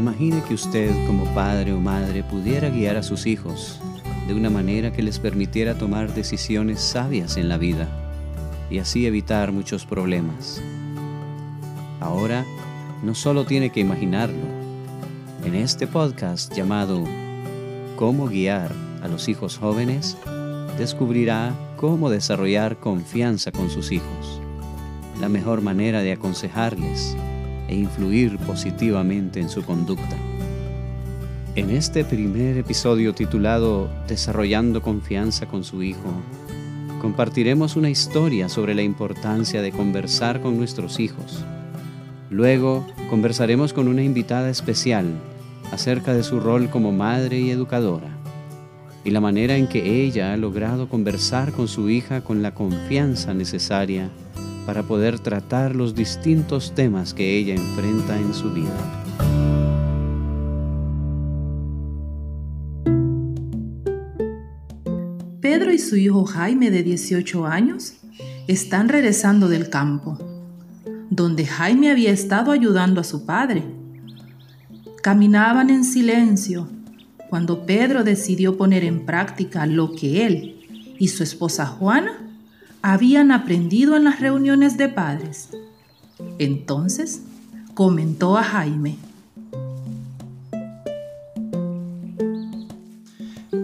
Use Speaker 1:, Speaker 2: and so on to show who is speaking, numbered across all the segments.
Speaker 1: Imagine que usted como padre o madre pudiera guiar a sus hijos de una manera que les permitiera tomar decisiones sabias en la vida y así evitar muchos problemas. Ahora, no solo tiene que imaginarlo. En este podcast llamado Cómo guiar a los hijos jóvenes, descubrirá cómo desarrollar confianza con sus hijos, la mejor manera de aconsejarles e influir positivamente en su conducta. En este primer episodio titulado Desarrollando confianza con su hijo, compartiremos una historia sobre la importancia de conversar con nuestros hijos. Luego conversaremos con una invitada especial acerca de su rol como madre y educadora y la manera en que ella ha logrado conversar con su hija con la confianza necesaria para poder tratar los distintos temas que ella enfrenta en su vida.
Speaker 2: Pedro y su hijo Jaime de 18 años están regresando del campo, donde Jaime había estado ayudando a su padre. Caminaban en silencio cuando Pedro decidió poner en práctica lo que él y su esposa Juana habían aprendido en las reuniones de padres. Entonces comentó a Jaime.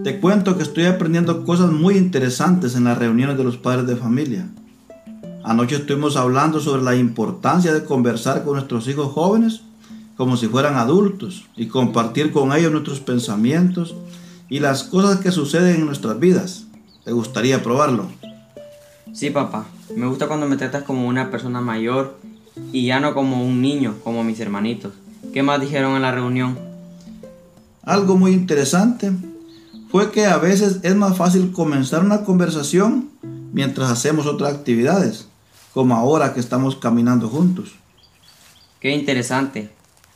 Speaker 3: Te cuento que estoy aprendiendo cosas muy interesantes en las reuniones de los padres de familia. Anoche estuvimos hablando sobre la importancia de conversar con nuestros hijos jóvenes como si fueran adultos y compartir con ellos nuestros pensamientos y las cosas que suceden en nuestras vidas. ¿Te gustaría probarlo?
Speaker 4: Sí, papá. Me gusta cuando me tratas como una persona mayor y ya no como un niño, como mis hermanitos. ¿Qué más dijeron en la reunión?
Speaker 3: Algo muy interesante fue que a veces es más fácil comenzar una conversación mientras hacemos otras actividades, como ahora que estamos caminando juntos.
Speaker 4: Qué interesante.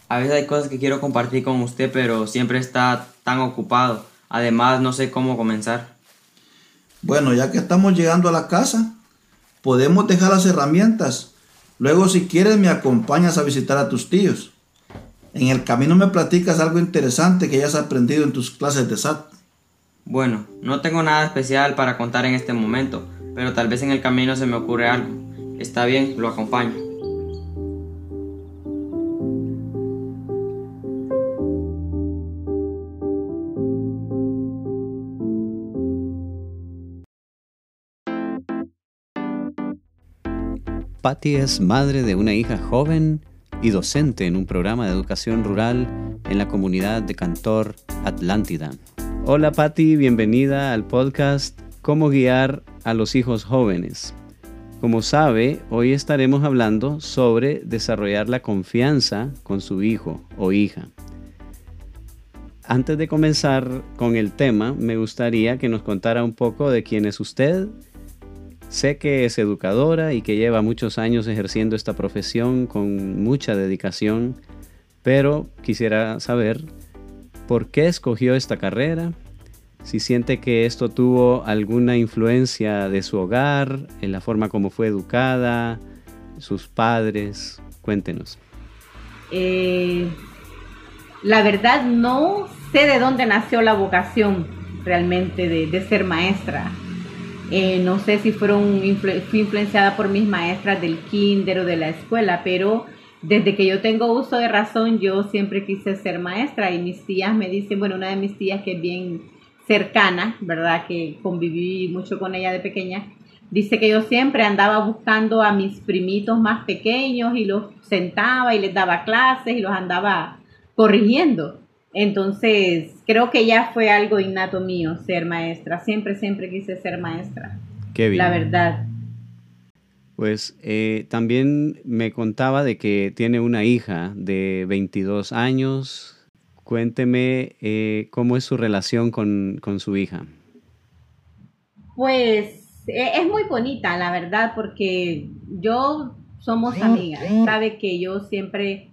Speaker 4: A veces hay cosas que quiero compartir con usted, pero siempre está tan ocupado. Además, no sé cómo comenzar.
Speaker 3: Bueno, ya que estamos llegando a la casa, podemos dejar las herramientas. Luego, si quieres, me acompañas a visitar a tus tíos. En el camino me platicas algo interesante que hayas aprendido en tus clases de SAT.
Speaker 4: Bueno, no tengo nada especial para contar en este momento, pero tal vez en el camino se me ocurre algo. Está bien, lo acompaño.
Speaker 1: Patty es madre de una hija joven y docente en un programa de educación rural en la comunidad de Cantor Atlántida. Hola Patty, bienvenida al podcast Cómo guiar a los hijos jóvenes. Como sabe, hoy estaremos hablando sobre desarrollar la confianza con su hijo o hija. Antes de comenzar con el tema, me gustaría que nos contara un poco de quién es usted Sé que es educadora y que lleva muchos años ejerciendo esta profesión con mucha dedicación, pero quisiera saber por qué escogió esta carrera, si siente que esto tuvo alguna influencia de su hogar, en la forma como fue educada, sus padres, cuéntenos.
Speaker 5: Eh, la verdad no sé de dónde nació la vocación realmente de, de ser maestra. Eh, no sé si fueron fui influenciada por mis maestras del kinder o de la escuela, pero desde que yo tengo uso de razón, yo siempre quise ser maestra y mis tías me dicen, bueno, una de mis tías que es bien cercana, ¿verdad? Que conviví mucho con ella de pequeña, dice que yo siempre andaba buscando a mis primitos más pequeños y los sentaba y les daba clases y los andaba corrigiendo. Entonces, creo que ya fue algo innato mío ser maestra. Siempre, siempre quise ser maestra.
Speaker 1: Qué bien.
Speaker 5: La verdad.
Speaker 1: Pues eh, también me contaba de que tiene una hija de 22 años. Cuénteme eh, cómo es su relación con, con su hija.
Speaker 5: Pues e, es muy bonita, la verdad, porque yo somos amigas. Sabe que yo siempre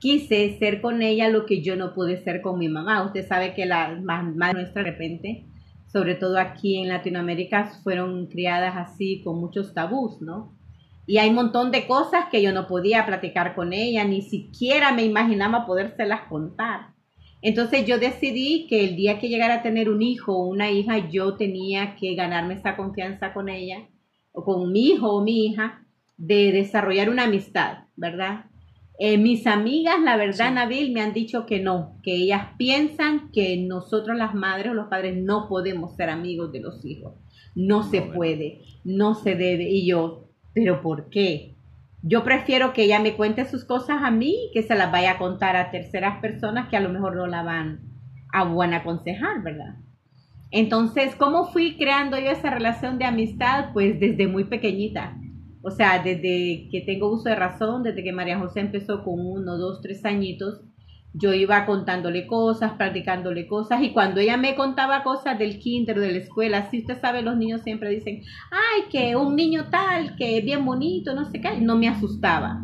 Speaker 5: quise ser con ella lo que yo no pude ser con mi mamá. Usted sabe que las mamás nuestras de repente, sobre todo aquí en Latinoamérica, fueron criadas así con muchos tabús, ¿no? Y hay un montón de cosas que yo no podía platicar con ella, ni siquiera me imaginaba podérselas contar. Entonces yo decidí que el día que llegara a tener un hijo o una hija, yo tenía que ganarme esa confianza con ella, o con mi hijo o mi hija, de desarrollar una amistad, ¿verdad? Eh, mis amigas, la verdad, Nabil, me han dicho que no, que ellas piensan que nosotros las madres o los padres no podemos ser amigos de los hijos. No se puede, no se debe. Y yo, ¿pero por qué? Yo prefiero que ella me cuente sus cosas a mí y que se las vaya a contar a terceras personas que a lo mejor no la van a buen aconsejar, ¿verdad? Entonces, ¿cómo fui creando yo esa relación de amistad? Pues desde muy pequeñita. O sea, desde que tengo uso de razón, desde que María José empezó con uno, dos, tres añitos, yo iba contándole cosas, practicándole cosas, y cuando ella me contaba cosas del kinder, de la escuela, si usted sabe, los niños siempre dicen, ay, que un niño tal, que es bien bonito, no sé qué, no me asustaba.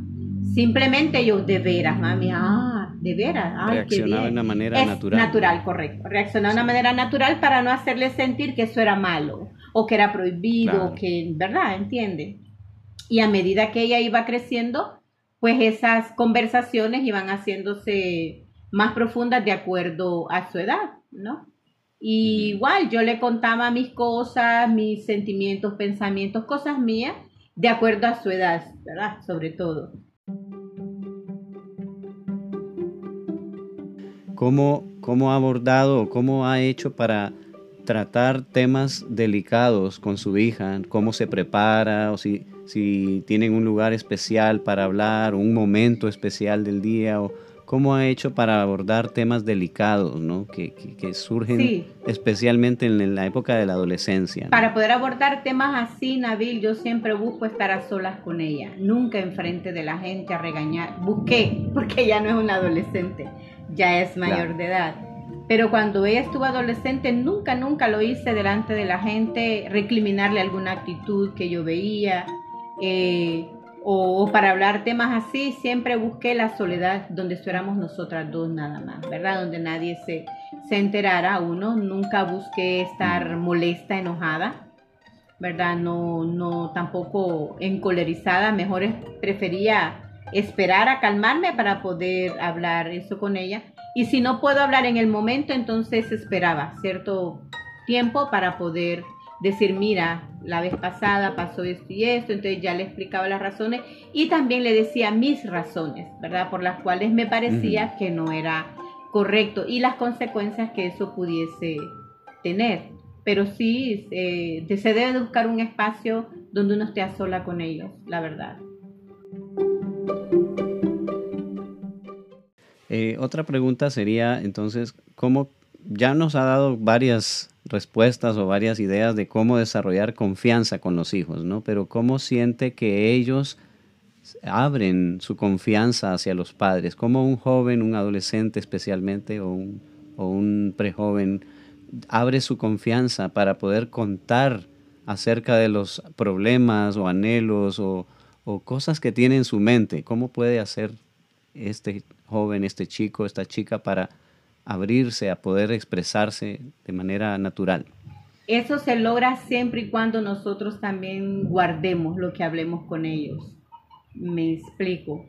Speaker 5: Simplemente yo, de veras, mami, ah, de veras, ay,
Speaker 1: Reaccionaba de una manera
Speaker 5: es
Speaker 1: natural.
Speaker 5: Natural, correcto. Reaccionaba de una manera natural para no hacerle sentir que eso era malo, o que era prohibido,
Speaker 1: Claro.
Speaker 5: o que, ¿verdad? ¿Entiende? Y a medida que ella iba creciendo, pues esas conversaciones iban haciéndose más profundas de acuerdo a su edad, ¿no? Igual yo le contaba mis cosas, mis sentimientos, pensamientos, cosas mías, de acuerdo a su edad, ¿verdad? Sobre todo.
Speaker 1: ¿Cómo, ¿Cómo ha abordado o cómo ha hecho para tratar temas delicados con su hija? ¿Cómo se prepara? ¿O si, si tienen un lugar especial para hablar, un momento especial del día? ¿O cómo ha hecho para abordar temas delicados ¿no? que, que- que surgen
Speaker 5: Sí.
Speaker 1: especialmente en la época de la adolescencia? ¿no?
Speaker 5: Para poder abordar temas así, Nabil, yo siempre busco estar a solas con ella, nunca enfrente de la gente a regañar. Busqué, porque ella no es una adolescente, ya es mayor
Speaker 1: Claro.
Speaker 5: de edad. Pero cuando ella estuvo adolescente, nunca, nunca lo hice delante de la gente, recriminarle alguna actitud que yo veía. Eh, o, o para hablar temas así, siempre busqué la soledad donde estuviéramos nosotras dos nada más, ¿verdad? Donde nadie se, se enterara uno. Nunca busqué estar molesta, enojada, ¿verdad? No, no tampoco encolerizada. Mejor prefería esperar a calmarme para poder hablar eso con ella. Y si no puedo hablar en el momento, entonces esperaba cierto tiempo para poder decir, mira, la vez pasada pasó esto y esto, entonces ya le explicaba las razones y también le decía mis razones, ¿verdad? Por las cuales me parecía que no era correcto y las consecuencias que eso pudiese tener. Pero sí, eh, se debe de buscar un espacio donde uno esté a sola con ellos, la verdad.
Speaker 1: Eh, otra pregunta sería entonces, ¿cómo ya nos ha dado varias respuestas o varias ideas de cómo desarrollar confianza con los hijos, ¿no? Pero ¿cómo siente que ellos abren su confianza hacia los padres? ¿Cómo un joven, un adolescente especialmente o un, o un prejoven abre su confianza para poder contar acerca de los problemas o anhelos o, o cosas que tiene en su mente? ¿Cómo puede hacer este joven, este chico, esta chica para abrirse a poder expresarse de manera natural?
Speaker 5: Eso se logra siempre y cuando nosotros también guardemos lo que hablemos con ellos. Me explico.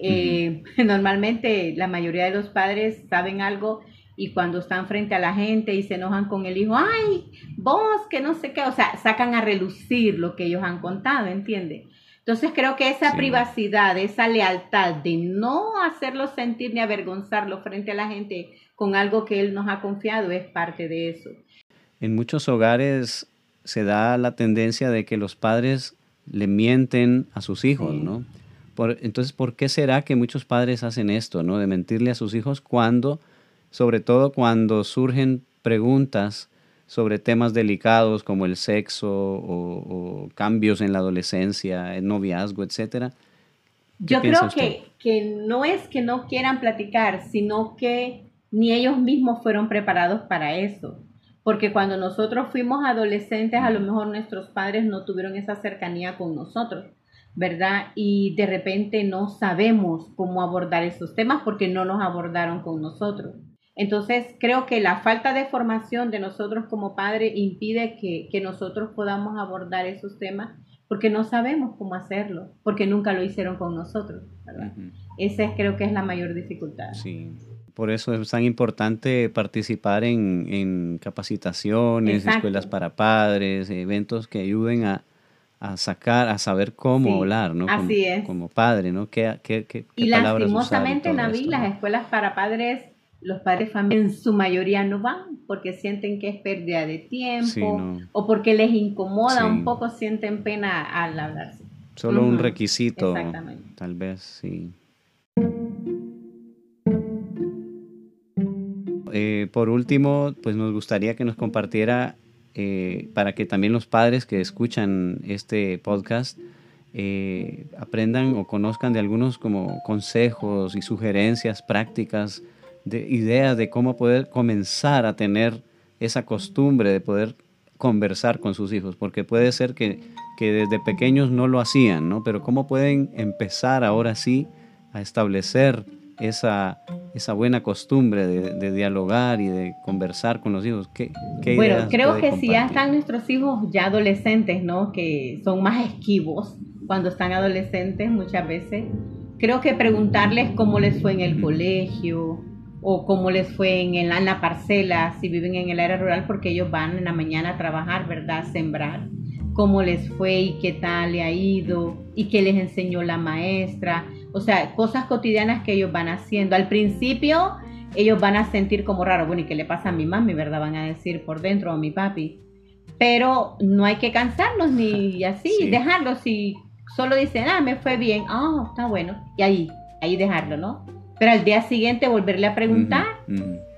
Speaker 5: Eh, Normalmente la mayoría de los padres saben algo y cuando están frente a la gente y se enojan con el hijo, ay, vos que no sé qué, o sea, sacan a relucir lo que ellos han contado, ¿entiende? Entonces creo que esa
Speaker 1: Sí.
Speaker 5: privacidad, esa lealtad de no hacerlo sentir ni avergonzarlo frente a la gente con algo que él nos ha confiado es parte de eso.
Speaker 1: En muchos hogares se da la tendencia de que los padres le mienten a sus hijos,
Speaker 5: Sí.
Speaker 1: ¿no? Por- entonces, ¿por qué será que muchos padres hacen esto, ¿no? De mentirle a sus hijos cuando, sobre todo cuando surgen preguntas sobre temas delicados como el sexo o, o cambios en la adolescencia, el noviazgo, etcétera. ¿Qué
Speaker 5: Yo creo que, que no es que no quieran platicar, sino que ni ellos mismos fueron preparados para eso. Porque cuando nosotros fuimos adolescentes, a lo mejor nuestros padres no tuvieron esa cercanía con nosotros, ¿verdad? Y de repente no sabemos cómo abordar esos temas porque no nos abordaron con nosotros. Entonces, creo que la falta de formación de nosotros como padres impide que, que nosotros podamos abordar esos temas porque no sabemos cómo hacerlo, porque nunca lo hicieron con nosotros, ¿verdad? Esa creo que es la mayor dificultad.
Speaker 1: Sí. Por eso es tan importante participar en, capacitaciones, escuelas para padres, eventos que ayuden a, sacar, a saber cómo hablar, ¿no?
Speaker 5: Como, Así es.
Speaker 1: Como padre, ¿no? ¿Qué, qué, qué,
Speaker 5: y lastimosamente, Nabil, las escuelas para padres, los padres en su mayoría no van porque sienten que es pérdida de tiempo o porque les incomoda un poco, sienten pena al hablarse.
Speaker 1: Solo un requisito, tal vez, sí. Eh, por último, pues nos gustaría que nos compartiera eh, para que también los padres que escuchan este podcast eh, aprendan o conozcan de algunos como consejos y sugerencias prácticas, de ideas de cómo poder comenzar a tener esa costumbre de poder conversar con sus hijos, porque puede ser que, que desde pequeños no lo hacían, ¿no? Pero cómo pueden empezar ahora sí a establecer esa, esa buena costumbre de, dialogar y de conversar con los hijos? ¿Qué,
Speaker 5: bueno, creo que si ya están nuestros hijos ya adolescentes, ¿no? Que son más esquivos cuando están adolescentes muchas veces. Creo que preguntarles cómo les fue en el colegio o cómo les fue en, la, en la parcela, si viven en el área rural, porque ellos van en la mañana a trabajar, ¿verdad? A sembrar cómo les fue y qué tal le ha ido y qué les enseñó la maestra o sea, cosas cotidianas que ellos van haciendo. Al principio ellos van a sentir como raro, bueno, ¿y qué le pasa a mi mami, verdad? Van a decir por dentro a mi papi. Pero no hay que cansarnos ni así, dejarlo. Si solo dicen, ah, me fue bien, ah, está bueno. Y ahí, ahí dejarlo, ¿no? Pero al día siguiente volverle a preguntar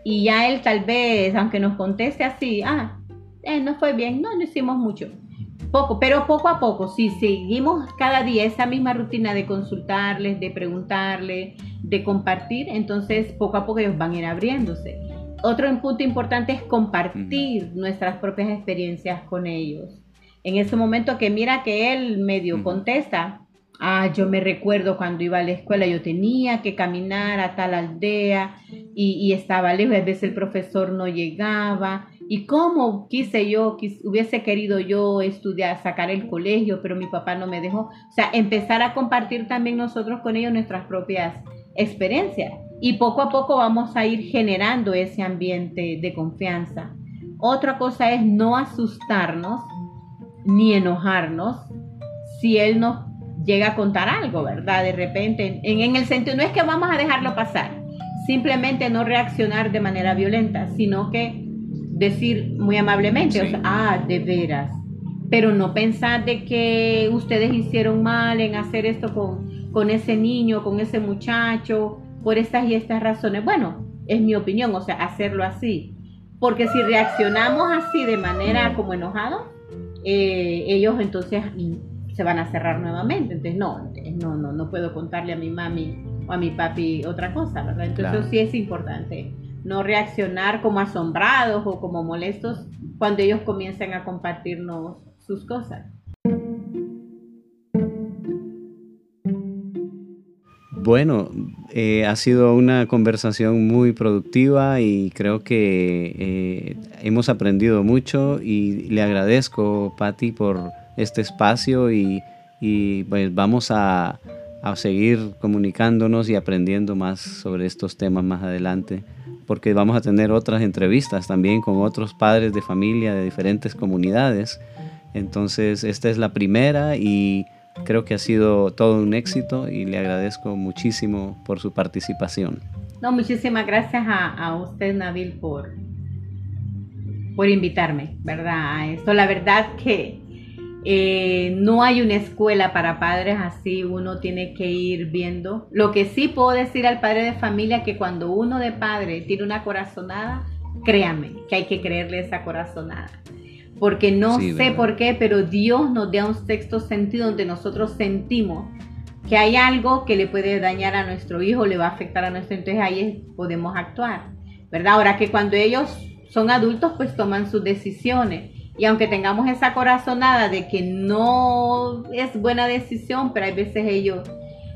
Speaker 5: y ya él tal vez, aunque nos conteste así, ah, eh, no fue bien, no, no hicimos mucho poco, pero poco a poco, si seguimos cada día esa misma rutina de consultarles, de preguntarles, de compartir, entonces poco a poco ellos van a ir abriéndose. Otro punto importante es compartir nuestras propias experiencias con ellos. En ese momento que mira que él medio contesta, ah, yo me recuerdo cuando iba a la escuela, yo tenía que caminar a tal aldea y, y estaba lejos, a veces el profesor no llegaba y cómo quise yo, hubiese querido yo estudiar, sacar el colegio, pero mi papá no me dejó. O sea, empezar a compartir también nosotros con ellos nuestras propias experiencias. Y poco a poco vamos a ir generando ese ambiente de confianza. Otra cosa es no asustarnos ni enojarnos si él nos llega a contar algo, ¿verdad? De repente, en, en el sentido, no es que vamos a dejarlo pasar, simplemente no reaccionar de manera violenta, sino que decir muy amablemente, o sea, ah, de veras, pero no pensar de que ustedes hicieron mal en hacer esto con, con ese niño, con ese muchacho, por estas y estas razones. Bueno, es mi opinión, o sea, hacerlo así. Porque si reaccionamos así de manera como enojado, eh, ellos entonces se van a cerrar nuevamente. Entonces, no, no, no, no puedo contarle a mi mami o a mi papi otra cosa, ¿verdad? Entonces, sí es importante no reaccionar como asombrados o como molestos cuando ellos comiencen a compartirnos sus cosas.
Speaker 1: Bueno, eh, ha sido una conversación muy productiva y creo que eh, hemos aprendido mucho y le agradezco, Patti, por este espacio y, pues vamos a, a seguir comunicándonos y aprendiendo más sobre estos temas más adelante porque vamos a tener otras entrevistas también con otros padres de familia de diferentes comunidades. Entonces, esta es la primera y creo que ha sido todo un éxito y le agradezco muchísimo por su participación.
Speaker 5: No, muchísimas gracias a, usted, Nabil, por, por invitarme, ¿verdad? A esto. La verdad que eh, no hay una escuela para padres así, uno tiene que ir viendo. Lo que sí puedo decir al padre de familia que cuando uno de padre tiene una corazonada, créame que hay que creerle esa corazonada. Porque no sé por qué, pero Dios nos da un sexto sentido donde nosotros sentimos que hay algo que le puede dañar a nuestro hijo, le va a afectar a nuestro, entonces ahí podemos actuar, ¿verdad? Ahora que cuando ellos son adultos, pues toman sus decisiones y aunque tengamos esa corazonada de que no es buena decisión, pero hay veces ellos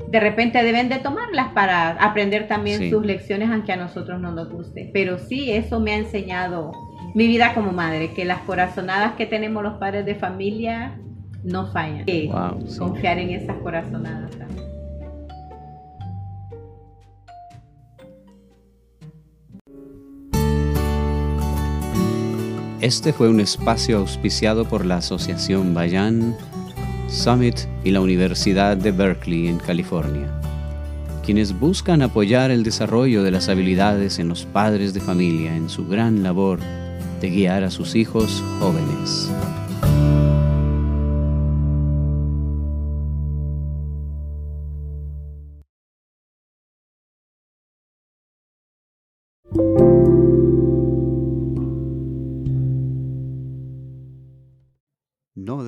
Speaker 5: de repente deben de tomarlas para aprender también sus lecciones aunque a nosotros no nos guste. Pero sí, eso me ha enseñado mi vida como madre, que las corazonadas que tenemos los padres de familia no fallan.
Speaker 1: Wow, sí.
Speaker 5: Confiar en esas corazonadas también.
Speaker 1: Este fue un espacio auspiciado por la Asociación Bayan, Summit y la Universidad de Berkeley en California, quienes buscan apoyar el desarrollo de las habilidades en los padres de familia en su gran labor de guiar a sus hijos jóvenes.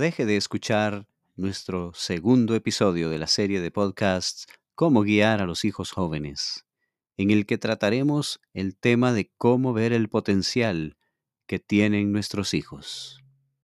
Speaker 1: Deje de escuchar nuestro segundo episodio de la serie de podcasts Cómo guiar a los hijos jóvenes, en el que trataremos el tema de cómo ver el potencial que tienen nuestros hijos.